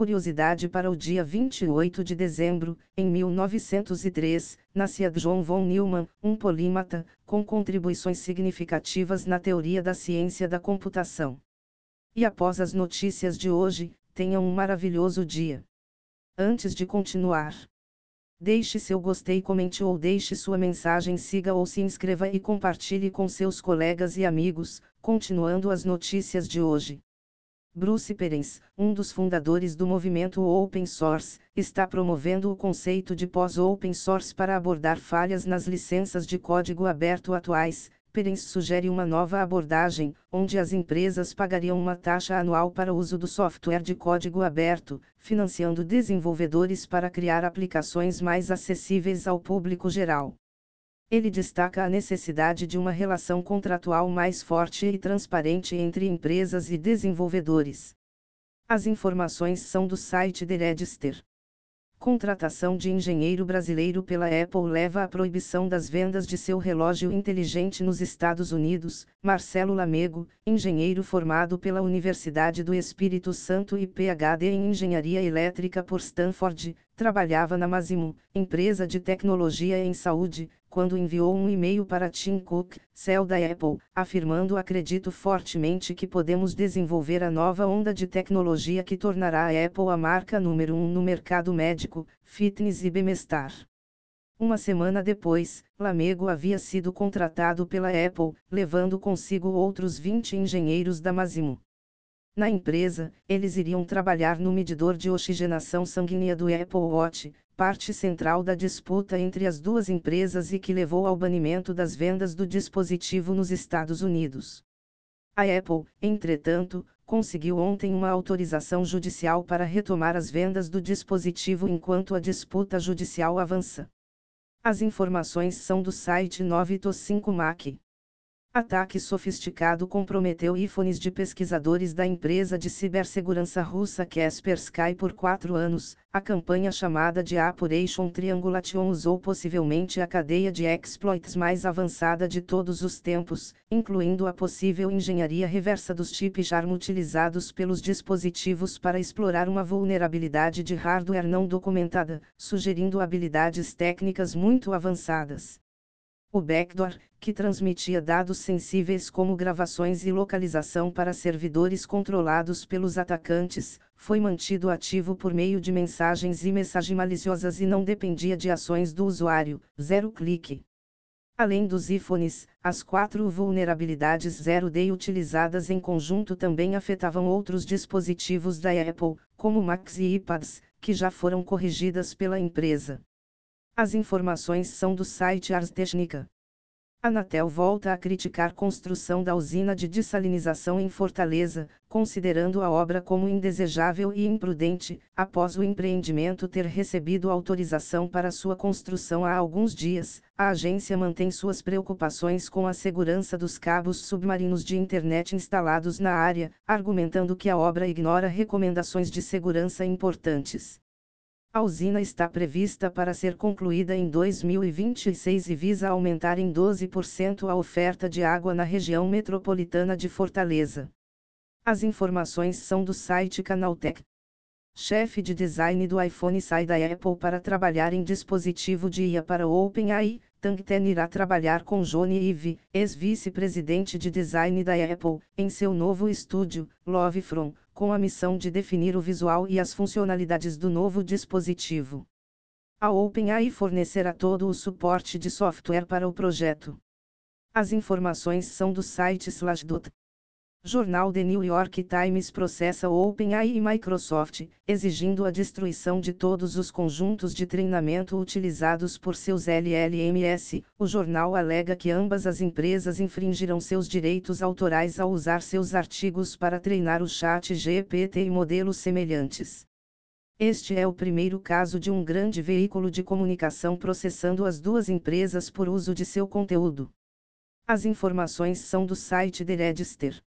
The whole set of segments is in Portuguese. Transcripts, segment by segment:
Curiosidade para o dia 28 de dezembro, em 1903, nascia John von Neumann, um polímata, com contribuições significativas na teoria da ciência da computação. E após as notícias de hoje, tenham um maravilhoso dia. Antes de continuar, deixe seu gostei, comente ou deixe sua mensagem, siga ou se inscreva e compartilhe com seus colegas e amigos, continuando as notícias de hoje. Bruce Perens, um dos fundadores do movimento Open Source, está promovendo o conceito de pós-open source para abordar falhas nas licenças de código aberto atuais. Perens sugere uma nova abordagem, onde as empresas pagariam uma taxa anual para o uso do software de código aberto, financiando desenvolvedores para criar aplicações mais acessíveis ao público geral. Ele destaca a necessidade de uma relação contratual mais forte e transparente entre empresas e desenvolvedores. As informações são do site The Register. Contratação de engenheiro brasileiro pela Apple leva à proibição das vendas de seu relógio inteligente nos Estados Unidos. Marcelo Lamego, engenheiro formado pela Universidade do Espírito Santo e PhD em Engenharia Elétrica por Stanford, trabalhava na Masimo, empresa de tecnologia em saúde, quando enviou um e-mail para Tim Cook, CEO da Apple, afirmando: Acredito fortemente que podemos desenvolver a nova onda de tecnologia que tornará a Apple a marca número um no mercado médico, fitness e bem-estar. Uma semana depois, Lamego havia sido contratado pela Apple, levando consigo outros 20 engenheiros da Masimo. Na empresa, eles iriam trabalhar no medidor de oxigenação sanguínea do Apple Watch, parte central da disputa entre as duas empresas e que levou ao banimento das vendas do dispositivo nos Estados Unidos. A Apple, entretanto, conseguiu ontem uma autorização judicial para retomar as vendas do dispositivo enquanto a disputa judicial avança. As informações são do site 9to5 Mac. Ataque sofisticado comprometeu iPhones de pesquisadores da empresa de cibersegurança russa Kaspersky por quatro anos. A campanha chamada de Operation Triangulation usou possivelmente a cadeia de exploits mais avançada de todos os tempos, incluindo a possível engenharia reversa dos chips ARM utilizados pelos dispositivos para explorar uma vulnerabilidade de hardware não documentada, sugerindo habilidades técnicas muito avançadas. O backdoor, que transmitia dados sensíveis como gravações e localização para servidores controlados pelos atacantes, foi mantido ativo por meio de mensagens e mensagens maliciosas e não dependia de ações do usuário. Zero clique. Além dos iPhones, as quatro vulnerabilidades Zero Day utilizadas em conjunto também afetavam outros dispositivos da Apple, como Macs e iPads, que já foram corrigidas pela empresa. As informações são do site Ars Technica. Anatel volta a criticar construção da usina de dessalinização em Fortaleza, considerando a obra como indesejável e imprudente, após o empreendimento ter recebido autorização para sua construção há alguns dias. A agência mantém suas preocupações com a segurança dos cabos submarinos de internet instalados na área, argumentando que a obra ignora recomendações de segurança importantes. A usina está prevista para ser concluída em 2026 e visa aumentar em 12% a oferta de água na região metropolitana de Fortaleza. As informações são do site Canaltech. Chefe de design do iPhone sai da Apple para trabalhar em dispositivo de IA para OpenAI. Tang Ten irá trabalhar com Johnny Ive, ex-vice-presidente de design da Apple, em seu novo estúdio, Lovefrom, com a missão de definir o visual e as funcionalidades do novo dispositivo. A OpenAI fornecerá todo o suporte de software para o projeto. As informações são do site Slashdot. Jornal The New York Times processa OpenAI e Microsoft, exigindo a destruição de todos os conjuntos de treinamento utilizados por seus LLMS. O jornal alega que ambas as empresas infringiram seus direitos autorais ao usar seus artigos para treinar o chat GPT e modelos semelhantes. Este é o primeiro caso de um grande veículo de comunicação processando as duas empresas por uso de seu conteúdo. As informações são do site The Register.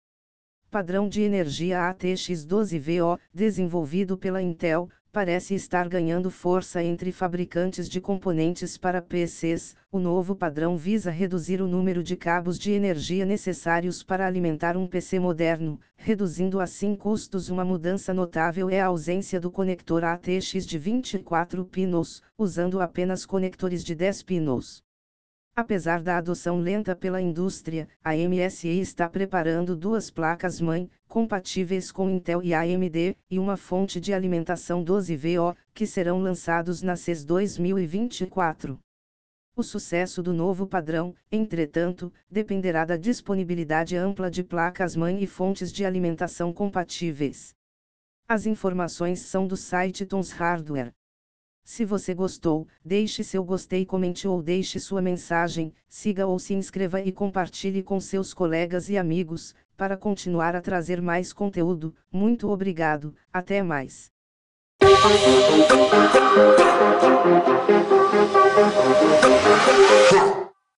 Padrão de energia ATX12VO, desenvolvido pela Intel, parece estar ganhando força entre fabricantes de componentes para PCs. O novo padrão visa reduzir o número de cabos de energia necessários para alimentar um PC moderno, reduzindo assim custos. Uma mudança notável é a ausência do conector ATX de 24 pinos, usando apenas conectores de 10 pinos. Apesar da adoção lenta pela indústria, a MSI está preparando duas placas-mãe, compatíveis com Intel e AMD, e uma fonte de alimentação 12VO, que serão lançados na CES 2024. O sucesso do novo padrão, entretanto, dependerá da disponibilidade ampla de placas-mãe e fontes de alimentação compatíveis. As informações são do site Tons Hardware. Se você gostou, deixe seu gostei, comente ou deixe sua mensagem, siga ou se inscreva e compartilhe com seus colegas e amigos, para continuar a trazer mais conteúdo. Muito obrigado, até mais.